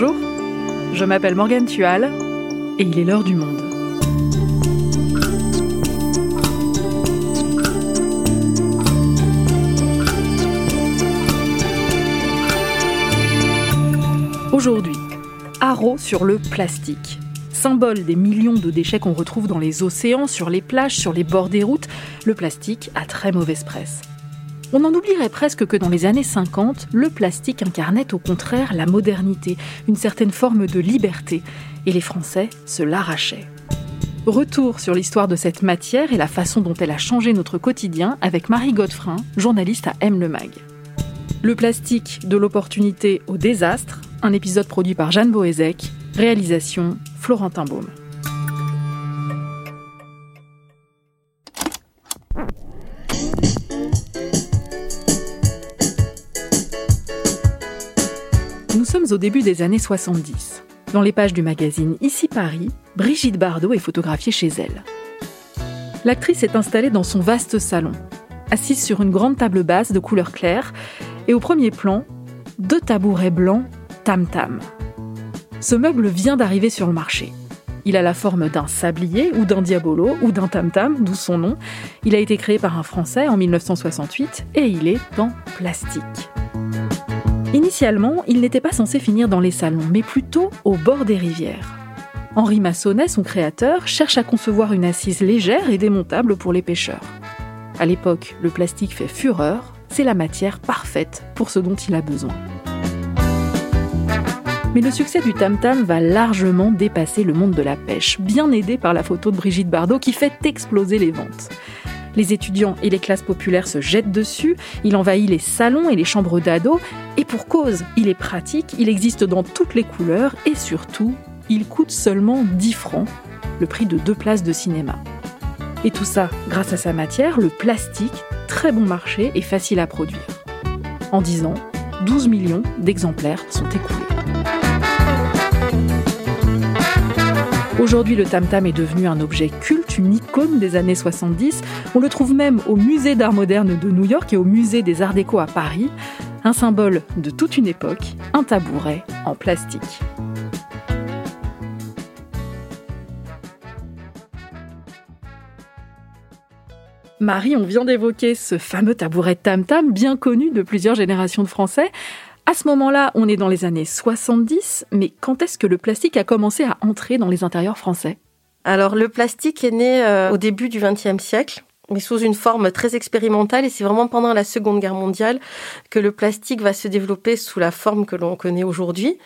Bonjour, je m'appelle Morgane Tual et il est l'heure du monde. Aujourd'hui, haro sur le plastique. Symbole des millions de déchets qu'on retrouve dans les océans, sur les plages, sur les bords des routes, le plastique a très mauvaise presse. On en oublierait presque que dans les années 50, le plastique incarnait au contraire la modernité, une certaine forme de liberté, et les Français se l'arrachaient. Retour sur l'histoire de cette matière et la façon dont elle a changé notre quotidien avec Marie Godefrin, journaliste à M le Mag. Le plastique de l'opportunité au désastre, un épisode produit par Jeanne Boézek, réalisation Florentin Baume. Au début des années 70. Dans les pages du magazine Ici Paris, Brigitte Bardot est photographiée chez elle. L'actrice est installée dans son vaste salon, assise sur une grande table basse de couleur claire, et au premier plan, deux tabourets blancs tam-tam. Ce meuble vient d'arriver sur le marché. Il a la forme d'un sablier ou d'un diabolo ou d'un tam-tam, d'où son nom. Il a été créé par un Français en 1968 et il est en plastique. Initialement, il n'était pas censé finir dans les salons, mais plutôt au bord des rivières. Henri Massonnet, son créateur, cherche à concevoir une assise légère et démontable pour les pêcheurs. À l'époque, le plastique fait fureur, c'est la matière parfaite pour ce dont il a besoin. Mais le succès du Tam Tam va largement dépasser le monde de la pêche, bien aidé par la photo de Brigitte Bardot qui fait exploser les ventes. Les étudiants et les classes populaires se jettent dessus, il envahit les salons et les chambres d'ados, et pour cause, il est pratique, il existe dans toutes les couleurs, et surtout, il coûte seulement 10 francs, le prix de deux places de cinéma. Et tout ça grâce à sa matière, le plastique, très bon marché et facile à produire. En 10 ans, 12 millions d'exemplaires sont écoulés. Aujourd'hui, le tam-tam est devenu un objet culte, une icône des années 70. On le trouve même au musée d'art moderne de New York et au musée des arts déco à Paris. Un symbole de toute une époque, un tabouret en plastique. Marie, on vient d'évoquer ce fameux tabouret tam-tam, bien connu de plusieurs générations de Français. À ce moment-là, on est dans les années 70, mais quand est-ce que le plastique a commencé à entrer dans les intérieurs français? Alors le plastique est né euh, au début du XXe siècle mais sous une forme très expérimentale. Et c'est vraiment pendant la Seconde Guerre mondiale que le plastique va se développer sous la forme que l'on connaît aujourd'hui.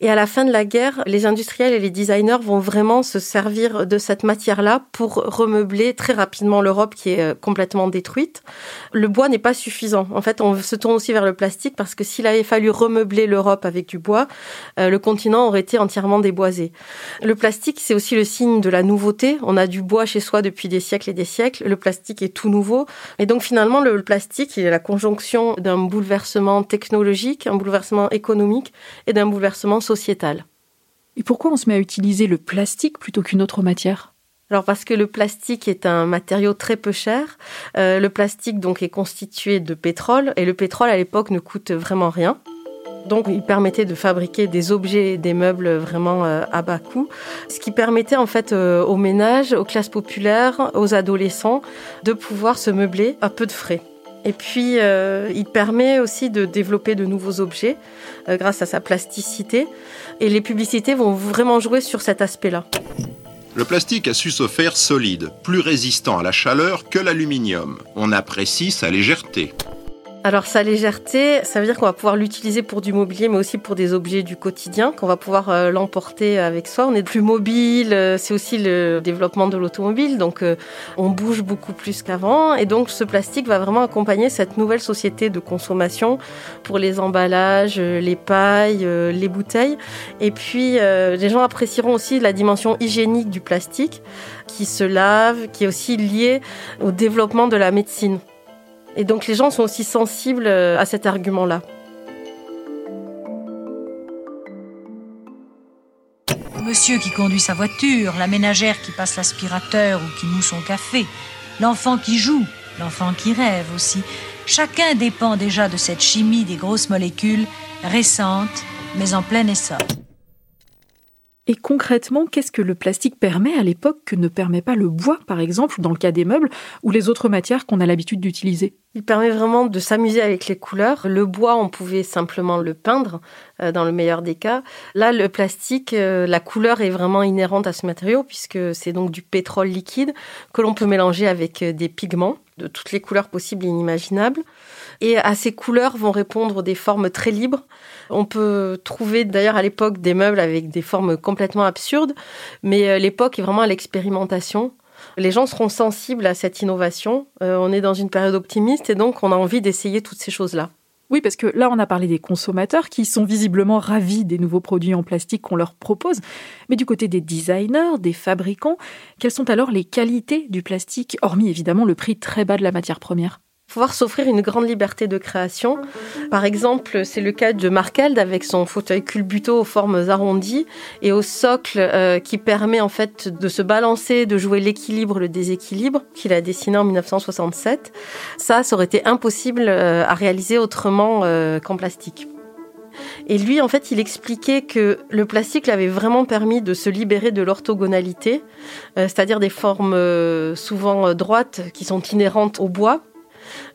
Et à la fin de la guerre, les industriels et les designers vont vraiment se servir de cette matière-là pour remeubler très rapidement l'Europe qui est euh, complètement détruite. Le bois n'est pas suffisant. En fait, on se tourne aussi vers le plastique parce que s'il avait fallu remeubler l'Europe avec du bois, euh, le continent aurait été entièrement déboisé. Le plastique, c'est aussi le signe de la nouveauté. On a du bois chez soi depuis des siècles et des siècles. Est tout nouveau. Et donc finalement, le plastique est la conjonction d'un bouleversement technologique, un bouleversement économique et d'un bouleversement sociétal. Et pourquoi on se met à utiliser le plastique plutôt qu'une autre matière? Alors parce que le plastique est un matériau très peu cher. Euh, le plastique donc est constitué de pétrole et le pétrole à l'époque ne coûte vraiment rien. Donc, il permettait de fabriquer des objets, des meubles vraiment euh, à bas coût, ce qui permettait en fait euh, aux ménages, aux classes populaires, aux adolescents de pouvoir se meubler à peu de frais. Et puis, euh, il permet aussi de développer de nouveaux objets grâce à sa plasticité. Et les publicités vont vraiment jouer sur cet aspect-là. Le plastique a su se faire solide, plus résistant à la chaleur que l'aluminium. On apprécie sa légèreté. Alors sa légèreté, ça veut dire qu'on va pouvoir l'utiliser pour du mobilier, mais aussi pour des objets du quotidien, qu'on va pouvoir euh, l'emporter avec soi. On est plus mobile, euh, c'est aussi le développement de l'automobile, donc euh, on bouge beaucoup plus qu'avant. Et donc ce plastique va vraiment accompagner cette nouvelle société de consommation pour les emballages, les pailles, les bouteilles. Et puis les gens apprécieront aussi la dimension hygiénique du plastique qui se lave, qui est aussi liée au développement de la médecine. Et donc les gens sont aussi sensibles euh, à cet argument-là. Monsieur qui conduit sa voiture, la ménagère qui passe l'aspirateur ou qui moue son café, l'enfant qui joue, l'enfant qui rêve aussi. Chacun dépend déjà de cette chimie des grosses molécules récentes, mais en plein essor. Et concrètement, qu'est-ce que le plastique permet à l'époque que ne permet pas le bois, par exemple, dans le cas des meubles, ou les autres matières qu'on a l'habitude d'utiliser? Il permet vraiment de s'amuser avec les couleurs. Le bois, on pouvait simplement le peindre, euh, dans le meilleur des cas. Là, le plastique, euh, la couleur est vraiment inhérente à ce matériau, puisque c'est donc du pétrole liquide que l'on peut mélanger avec euh, des pigments de toutes les couleurs possibles et inimaginables. Et à ces couleurs vont répondre des formes très libres. On peut trouver d'ailleurs à l'époque des meubles avec des formes complètement absurdes, mais euh, l'époque est vraiment à l'expérimentation. Les gens seront sensibles à cette innovation. Euh, on est dans une période optimiste et donc on a envie d'essayer toutes ces choses-là. Oui, parce que là, on a parlé des consommateurs qui sont visiblement ravis des nouveaux produits en plastique qu'on leur propose. Mais du côté des designers, des fabricants, quelles sont alors les qualités du plastique, hormis évidemment le prix très bas de la matière première? Pouvoir s'offrir une grande liberté de création. Par exemple, c'est le cas de Markeld avec son fauteuil culbuto aux formes arrondies et au socle euh, qui permet en fait de se balancer, de jouer l'équilibre, le déséquilibre qu'il a dessiné en 1967. Ça, ça aurait été impossible euh, à réaliser autrement euh, qu'en plastique. Et lui, en fait, il expliquait que le plastique l'avait vraiment permis de se libérer de l'orthogonalité, c'est-à-dire des formes souvent droites qui sont inhérentes au bois,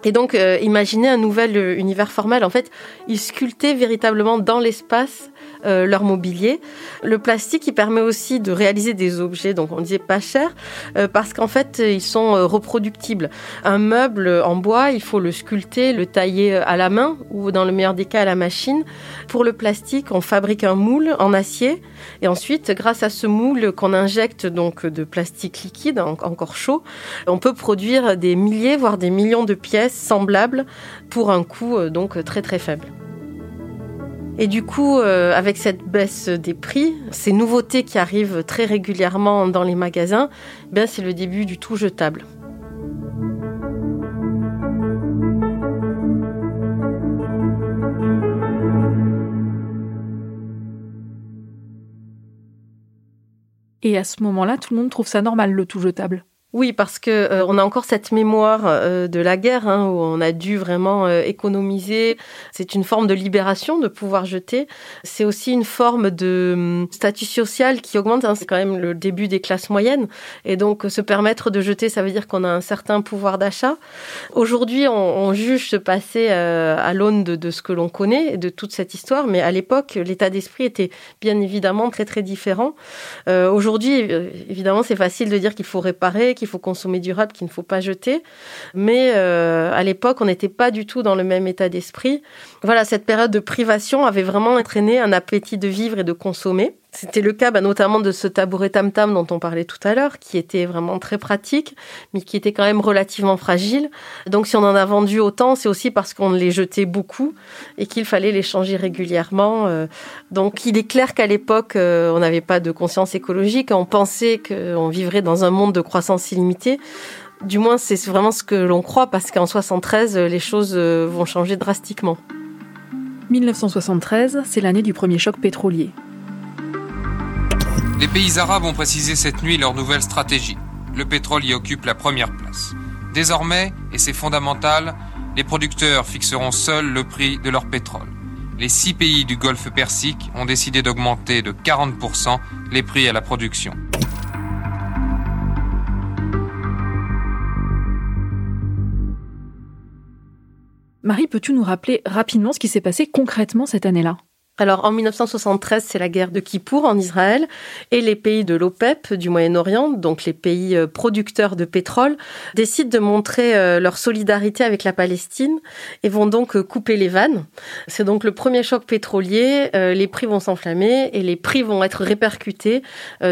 et donc, euh, imaginez un nouvel euh, univers formel. En fait, ils sculptaient véritablement dans l'espace euh, leur mobilier. Le plastique, il permet aussi de réaliser des objets, donc on disait pas cher, euh, parce qu'en fait, ils sont euh, reproductibles. Un meuble en bois, il faut le sculpter, le tailler à la main ou dans le meilleur des cas à la machine. Pour le plastique, on fabrique un moule en acier et ensuite, grâce à ce moule qu'on injecte donc de plastique liquide encore chaud, on peut produire des milliers voire des millions de pièces semblables pour un coût donc très très faible. Et du coup, euh, avec cette baisse des prix, ces nouveautés qui arrivent très régulièrement dans les magasins, ben c'est le début du tout jetable. Et à ce moment-là, tout le monde trouve ça normal, le tout jetable oui, parce que euh, on a encore cette mémoire euh, de la guerre hein, où on a dû vraiment euh, économiser. C'est une forme de libération de pouvoir jeter. C'est aussi une forme de hum, statut social qui augmente. Hein. C'est quand même le début des classes moyennes, et donc se permettre de jeter, ça veut dire qu'on a un certain pouvoir d'achat. Aujourd'hui, on, juge ce passé à l'aune de, de, ce que l'on connaît, de toute cette histoire, mais à l'époque, l'état d'esprit était bien évidemment très très différent. Aujourd'hui, évidemment, c'est facile de dire qu'il faut réparer qu'il faut consommer durable, qu'il ne faut pas jeter. Mais euh, à l'époque, on n'était pas du tout dans le même état d'esprit. Voilà, cette période de privation avait vraiment entraîné un appétit de vivre et de consommer. C'était le cas bah, notamment de ce tabouret tam-tam dont on parlait tout à l'heure, qui était vraiment très pratique, mais qui était quand même relativement fragile. Donc si on en a vendu autant, c'est aussi parce qu'on les jetait beaucoup et qu'il fallait les changer régulièrement. Euh. Donc il est clair qu'à l'époque, euh, on n'avait pas de conscience écologique, on pensait qu'on vivrait dans un monde de croissance illimitée. Du moins, c'est vraiment ce que l'on croit, parce qu'en 73, les choses euh, vont changer drastiquement. 1973, c'est l'année du premier choc pétrolier. Les pays arabes ont précisé cette nuit leur nouvelle stratégie. Le pétrole y occupe la première place. Désormais, et c'est fondamental, les producteurs fixeront seuls le prix de leur pétrole. Les six pays du Golfe Persique ont décidé d'augmenter de 40% les prix à la production. Marie, peux-tu nous rappeler rapidement ce qui s'est passé concrètement cette année-là? Alors en 1973, c'est la guerre de Kippour en Israël et les pays de l'OPEP du Moyen-Orient, donc les pays euh, producteurs de pétrole, décident de montrer euh, leur solidarité avec la Palestine et vont donc euh, couper les vannes. C'est donc le premier choc pétrolier, les prix vont s'enflammer et les prix vont être répercutés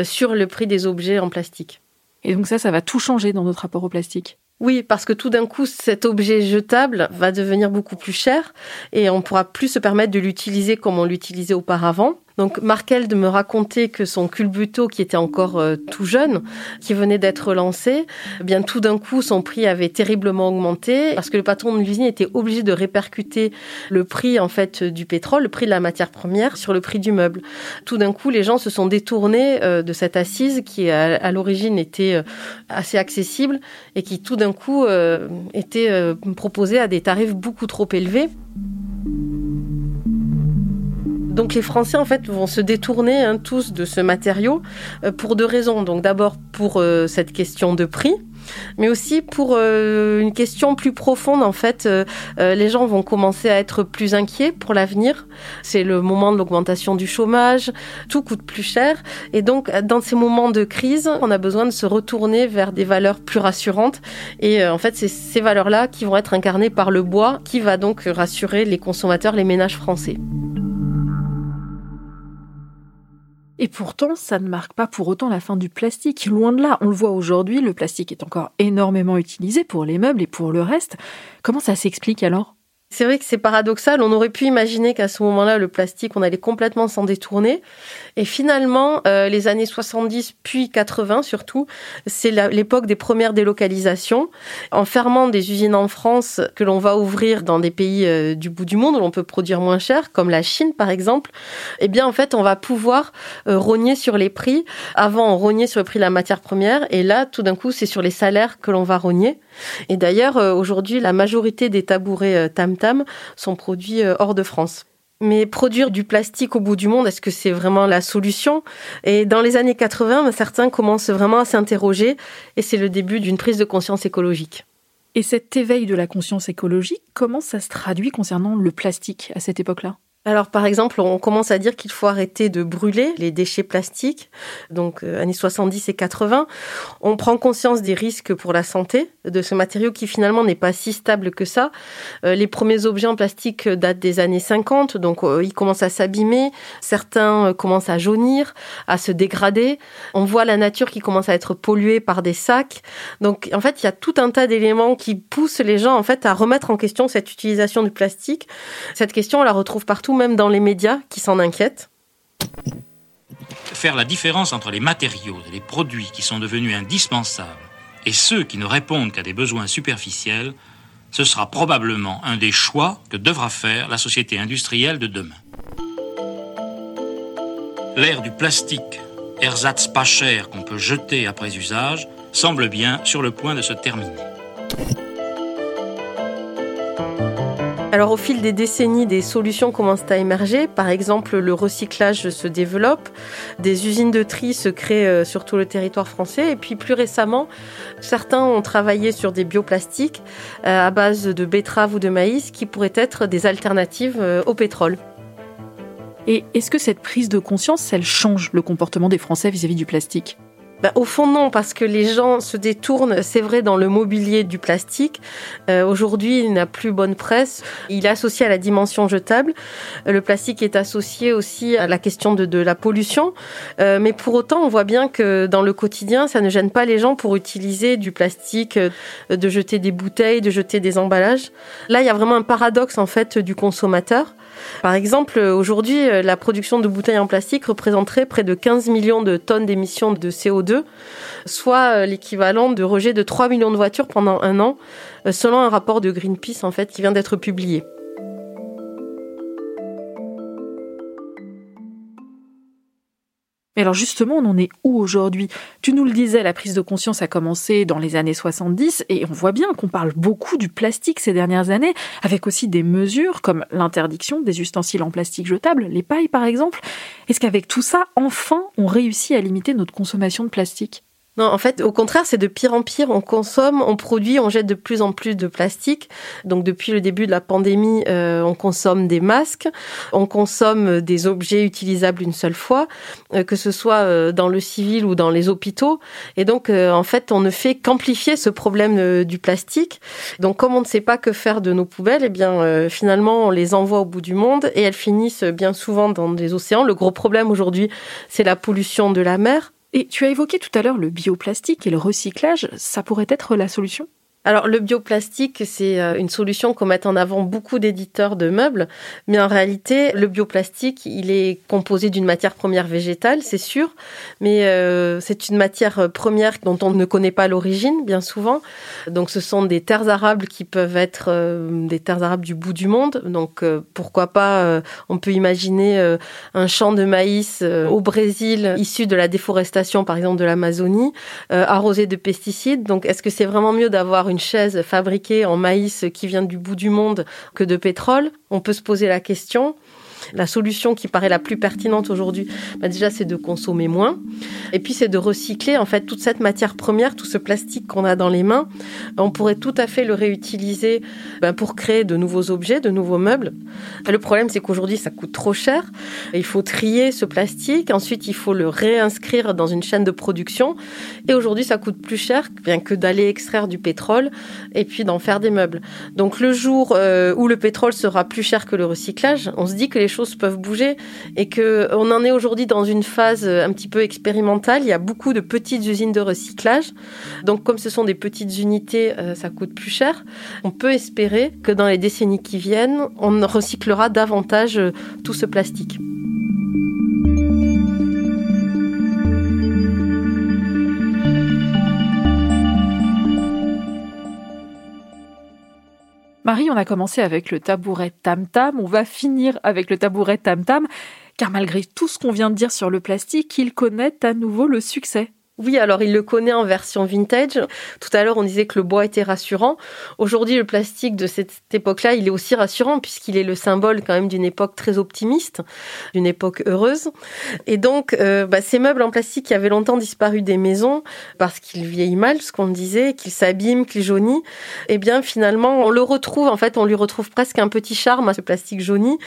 sur le prix des objets en plastique. Et donc ça, ça va tout changer dans notre rapport au plastique? Oui, parce que tout d'un coup, cet objet jetable va devenir beaucoup plus cher et on pourra plus se permettre de l'utiliser comme on l'utilisait auparavant. Donc Markel de me raconter que son culbuto, qui était encore euh, tout jeune, qui venait d'être lancé, eh bien tout d'un coup son prix avait terriblement augmenté parce que le patron de l'usine était obligé de répercuter le prix en fait du pétrole, le prix de la matière première sur le prix du meuble. Tout d'un coup, les gens se sont détournés euh, de cette assise qui à, l'origine était euh, assez accessible et qui tout d'un coup était proposée à des tarifs beaucoup trop élevés. Donc les Français en fait vont se détourner hein, tous de ce matériau euh, pour deux raisons. Donc d'abord pour euh, cette question de prix, mais aussi pour euh, une question plus profonde. En fait, les gens vont commencer à être plus inquiets pour l'avenir. C'est le moment de l'augmentation du chômage, tout coûte plus cher, et donc dans ces moments de crise, on a besoin de se retourner vers des valeurs plus rassurantes. Et en fait, c'est ces valeurs-là qui vont être incarnées par le bois, qui va donc rassurer les consommateurs, les ménages français. Et pourtant, ça ne marque pas pour autant la fin du plastique. Loin de là, on le voit aujourd'hui, le plastique est encore énormément utilisé pour les meubles et pour le reste. Comment ça s'explique alors? C'est vrai que c'est paradoxal. On aurait pu imaginer qu'à ce moment-là, le plastique, on allait complètement s'en détourner. Et finalement, euh, les années 70 puis 80 surtout, c'est l'époque des premières délocalisations. En fermant des usines en France que l'on va ouvrir dans des pays euh, du bout du monde où l'on peut produire moins cher, comme la Chine par exemple, eh bien en fait, on va pouvoir euh, rogner sur les prix. Avant, on rognait sur le prix de la matière première, et là, tout d'un coup, c'est sur les salaires que l'on va rogner. Et d'ailleurs, aujourd'hui, la majorité des tabourets Tam Tam sont produits hors de France. Mais produire du plastique au bout du monde, est-ce que c'est vraiment la solution? Et dans les années 80, certains commencent vraiment à s'interroger et c'est le début d'une prise de conscience écologique. Et cet éveil de la conscience écologique, comment ça se traduit concernant le plastique à cette époque-là? Alors par exemple, on commence à dire qu'il faut arrêter de brûler les déchets plastiques, donc euh, années 70 et 80. On prend conscience des risques pour la santé de ce matériau qui finalement n'est pas si stable que ça. Euh, les premiers objets en plastique datent des années 50, donc euh, ils commencent à s'abîmer, certains commencent à jaunir, à se dégrader. On voit la nature qui commence à être polluée par des sacs. Donc en fait, il y a tout un tas d'éléments qui poussent les gens en fait à remettre en question cette utilisation du plastique. Cette question, on la retrouve partout même dans les médias qui s'en inquiètent Faire la différence entre les matériaux et les produits qui sont devenus indispensables et ceux qui ne répondent qu'à des besoins superficiels, ce sera probablement un des choix que devra faire la société industrielle de demain. L'ère du plastique, ersatz pas cher qu'on peut jeter après usage, semble bien sur le point de se terminer. Alors au fil des décennies, des solutions commencent à émerger. Par exemple, le recyclage se développe, des usines de tri se créent euh, sur tout le territoire français. Et puis plus récemment, certains ont travaillé sur des bioplastiques euh, à base de betteraves ou de maïs qui pourraient être des alternatives euh, au pétrole. Et est-ce que cette prise de conscience, elle change le comportement des Français vis-à-vis -vis du plastique? Bah, au fond, non, parce que les gens se détournent, c'est vrai, dans le mobilier du plastique. Euh, aujourd'hui, il n'a plus bonne presse. Il est associé à la dimension jetable. Le plastique est associé aussi à la question de, de la pollution. Euh, mais pour autant, on voit bien que dans le quotidien, ça ne gêne pas les gens pour utiliser du plastique, euh, de jeter des bouteilles, de jeter des emballages. Là, il y a vraiment un paradoxe, en fait, du consommateur. Par exemple, aujourd'hui, la production de bouteilles en plastique représenterait près de 15 millions de tonnes d'émissions de CO2, soit euh, l'équivalent de rejet de 3 millions de voitures pendant un an, euh, selon un rapport de Greenpeace en fait qui vient d'être publié. Mais alors justement, on en est où aujourd'hui? Tu nous le disais, la prise de conscience a commencé dans les années 70 et on voit bien qu'on parle beaucoup du plastique ces dernières années, avec aussi des mesures comme l'interdiction des ustensiles en plastique jetables, les pailles par exemple. Est-ce qu'avec tout ça, enfin, on réussit à limiter notre consommation de plastique? Non, en fait, au contraire, c'est de pire en pire. On consomme, on produit, on jette de plus en plus de plastique. Donc, depuis le début de la pandémie, euh, on consomme des masques, on consomme des objets utilisables une seule fois, euh, que ce soit euh, dans le civil ou dans les hôpitaux. Et donc, en fait, on ne fait qu'amplifier ce problème du plastique. Donc, comme on ne sait pas que faire de nos poubelles, eh bien, finalement, on les envoie au bout du monde et elles finissent bien souvent dans des océans. Le gros problème aujourd'hui, c'est la pollution de la mer. Et tu as évoqué tout à l'heure le bioplastique et le recyclage, ça pourrait être la solution? Alors le bioplastique, c'est euh, une solution qu'on met en avant beaucoup d'éditeurs de meubles, mais en réalité, le bioplastique, il est composé d'une matière première végétale, c'est sûr, mais euh, c'est une matière première dont on ne connaît pas l'origine, bien souvent. Donc ce sont des terres arables qui peuvent être euh, des terres arables du bout du monde. Donc pourquoi pas, on peut imaginer un champ de maïs au Brésil, issu de la déforestation, par exemple, de l'Amazonie, arrosé de pesticides. Donc est-ce que c'est vraiment mieux d'avoir une chaise fabriquée en maïs qui vient du bout du monde que de pétrole On peut se poser la question. La solution qui paraît la plus pertinente aujourd'hui, bah déjà, c'est de consommer moins. Et puis, c'est de recycler, en fait, toute cette matière première, tout ce plastique qu'on a dans les mains. On pourrait tout à fait le réutiliser bah, pour créer de nouveaux objets, de nouveaux meubles. Le problème, c'est qu'aujourd'hui, ça coûte trop cher. Il faut trier ce plastique. Ensuite, il faut le réinscrire dans une chaîne de production. Et aujourd'hui, ça coûte plus cher bien que d'aller extraire du pétrole et puis d'en faire des meubles. Donc, le jour euh, où le pétrole sera plus cher que le recyclage, on se dit que les choses peuvent bouger et que on en est aujourd'hui dans une phase un petit peu expérimentale. Il y a beaucoup de petites usines de recyclage. Donc, comme ce sont des petites unités, euh, ça coûte plus cher. On peut espérer que dans les décennies qui viennent, on recyclera davantage euh, tout ce plastique. Marie, on a commencé avec le tabouret tam-tam, on va finir avec le tabouret tam-tam, car malgré tout ce qu'on vient de dire sur le plastique, il connaît à nouveau le succès. Oui, alors il le connaît en version vintage. Tout à l'heure, on disait que le bois était rassurant. Aujourd'hui, le plastique de cette époque-là, il est aussi rassurant puisqu'il est le symbole quand même d'une époque très optimiste, d'une époque heureuse. Et donc, euh, bah, ces meubles en plastique qui avaient longtemps disparu des maisons parce qu'ils vieillissent mal, ce qu'on disait, qu'ils s'abîment, qu'ils jaunissent, eh bien finalement, on le retrouve. En fait, on lui retrouve presque un petit charme à ce plastique jauni.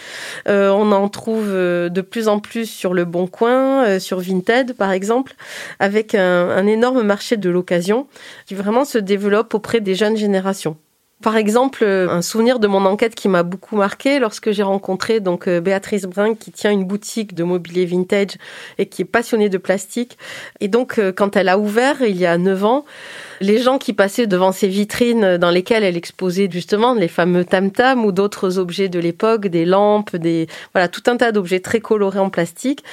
Euh, on en trouve euh, de plus en plus sur le Bon Coin, sur Vinted par exemple, avec un, énorme marché de l'occasion qui vraiment se développe auprès des jeunes générations. Par exemple, euh, un souvenir de mon enquête qui m'a beaucoup marqué lorsque j'ai rencontré donc euh, Béatrice Brun qui tient une boutique de mobilier vintage et qui est passionnée de plastique. Et donc, euh, quand elle a ouvert il y a neuf ans, les gens qui passaient devant ces vitrines dans lesquelles elle exposait justement les fameux tam-tam ou d'autres objets de l'époque, des lampes, des voilà tout un tas d'objets très colorés en plastique,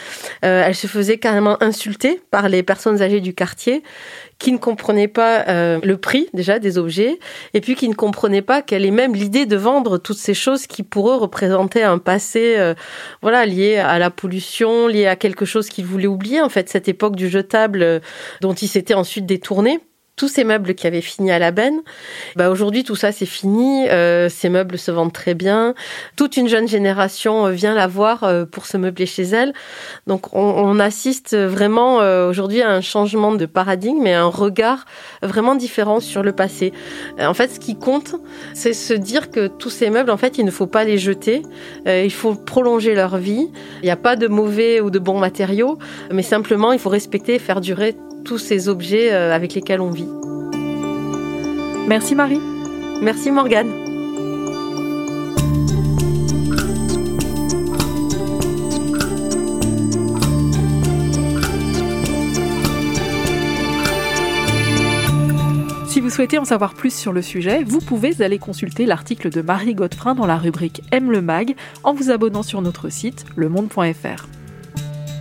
elle se faisait carrément insulter par les personnes âgées du quartier qui ne comprenaient pas euh, le prix déjà des objets et puis qui ne comprenaient pas quelle est même l'idée de vendre toutes ces choses qui pour eux représentaient un passé euh, voilà lié à la pollution, lié à quelque chose qu'ils voulaient oublier en fait cette époque du jetable euh, dont ils s'étaient ensuite détournés tous ces meubles qui avaient fini à la benne, bah aujourd'hui tout ça c'est fini, euh, ces meubles se vendent très bien, toute une jeune génération euh, vient la voir euh, pour se meubler chez elle. Donc on, on assiste vraiment euh, aujourd'hui à un changement de paradigme et un regard vraiment différent sur le passé. En fait ce qui compte c'est se dire que tous ces meubles en fait il ne faut pas les jeter, il faut prolonger leur vie. Il n'y a pas de mauvais ou de bons matériaux, mais simplement il faut respecter et faire durer tous ces objets euh, avec lesquels on vit. Merci Marie. Merci Morgane. Si vous souhaitez en savoir plus sur le sujet, vous pouvez aller consulter l'article de Marie Godefrin dans la rubrique Aime le mag en vous abonnant sur notre site lemonde.fr.